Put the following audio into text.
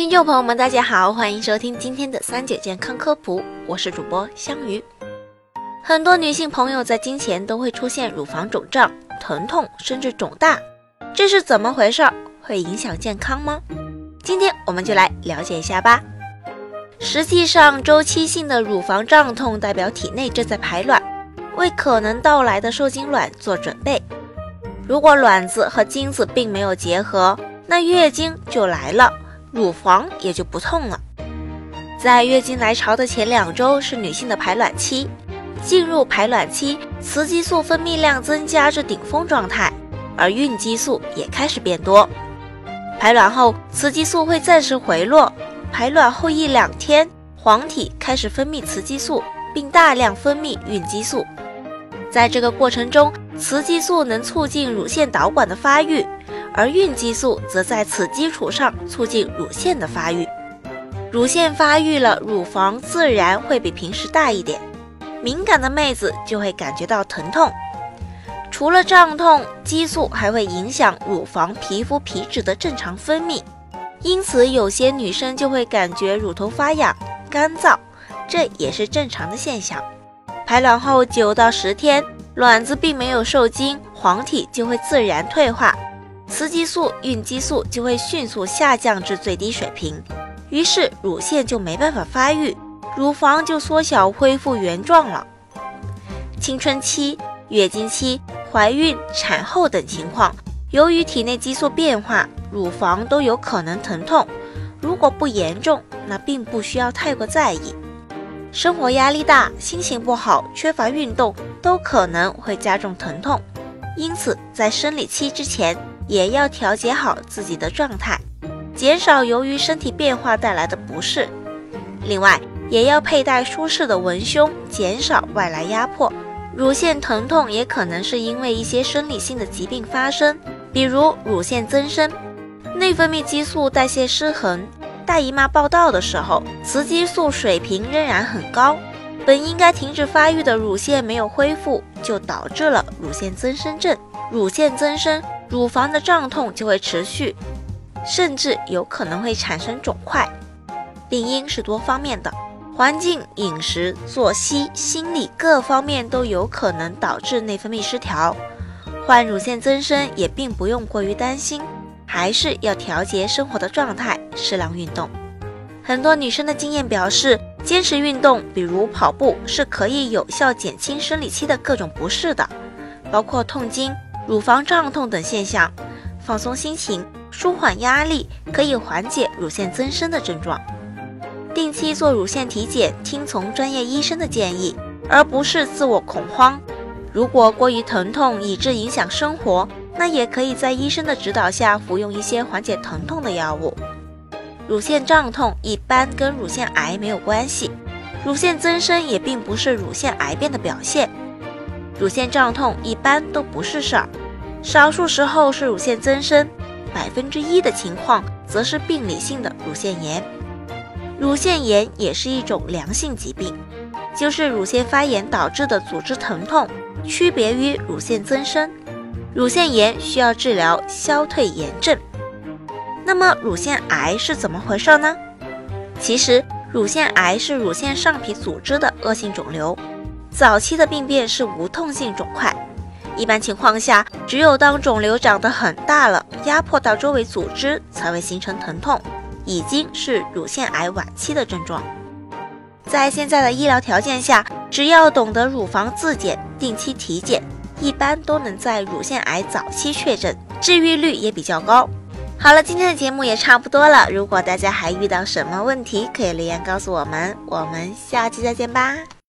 听众朋友们，大家好，欢迎收听今天的三九健康科普，我是主播香鱼。很多女性朋友在经前都会出现乳房肿胀、疼痛，甚至肿大，这是怎么回事？会影响健康吗？今天我们就来了解一下吧。实际上，周期性的乳房胀痛代表体内正在排卵，为可能到来的受精卵做准备。如果卵子和精子并没有结合，那月经就来了。乳房也就不痛了。在月经来潮的前两周是女性的排卵期，进入排卵期，雌激素分泌量增加至顶峰状态，而孕激素也开始变多。排卵后，雌激素会暂时回落，排卵后一两天，黄体开始分泌雌激素，并大量分泌孕激素。在这个过程中，雌激素能促进乳腺导管的发育。而孕激素则在此基础上促进乳腺的发育，乳腺发育了，乳房自然会比平时大一点，敏感的妹子就会感觉到疼痛。除了胀痛，激素还会影响乳房皮肤皮脂的正常分泌，因此有些女生就会感觉乳头发痒、干燥，这也是正常的现象。排卵后九到十天，卵子并没有受精，黄体就会自然退化。雌激素、孕激素就会迅速下降至最低水平，于是乳腺就没办法发育，乳房就缩小恢复原状了。青春期、月经期、怀孕、产后等情况，由于体内激素变化，乳房都有可能疼痛。如果不严重，那并不需要太过在意。生活压力大、心情不好、缺乏运动，都可能会加重疼痛。因此，在生理期之前。也要调节好自己的状态，减少由于身体变化带来的不适。另外，也要佩戴舒适的文胸，减少外来压迫。乳腺疼痛也可能是因为一些生理性的疾病发生，比如乳腺增生、内分泌激素代谢失衡、大姨妈报道的时候，雌激素水平仍然很高，本应该停止发育的乳腺没有恢复，就导致了乳腺增生症。乳腺增生。乳房的胀痛就会持续，甚至有可能会产生肿块。病因是多方面的，环境、饮食、作息、心理各方面都有可能导致内分泌失调。患乳腺增生也并不用过于担心，还是要调节生活的状态，适量运动。很多女生的经验表示，坚持运动，比如跑步，是可以有效减轻生理期的各种不适的，包括痛经。乳房胀痛等现象，放松心情，舒缓压力，可以缓解乳腺增生的症状。定期做乳腺体检，听从专业医生的建议，而不是自我恐慌。如果过于疼痛以致影响生活，那也可以在医生的指导下服用一些缓解疼痛的药物。乳腺胀痛一般跟乳腺癌没有关系，乳腺增生也并不是乳腺癌变的表现。乳腺胀痛一般都不是事儿。少数时候是乳腺增生，百分之一的情况则是病理性的乳腺炎。乳腺炎也是一种良性疾病，就是乳腺发炎导致的组织疼痛，区别于乳腺增生。乳腺炎需要治疗消退炎症。那么乳腺癌是怎么回事呢？其实乳腺癌是乳腺上皮组织的恶性肿瘤，早期的病变是无痛性肿块。一般情况下，只有当肿瘤长得很大了，压迫到周围组织，才会形成疼痛，已经是乳腺癌晚期的症状。在现在的医疗条件下，只要懂得乳房自检、定期体检，一般都能在乳腺癌早期确诊，治愈率也比较高。好了，今天的节目也差不多了。如果大家还遇到什么问题，可以留言告诉我们。我们下期再见吧。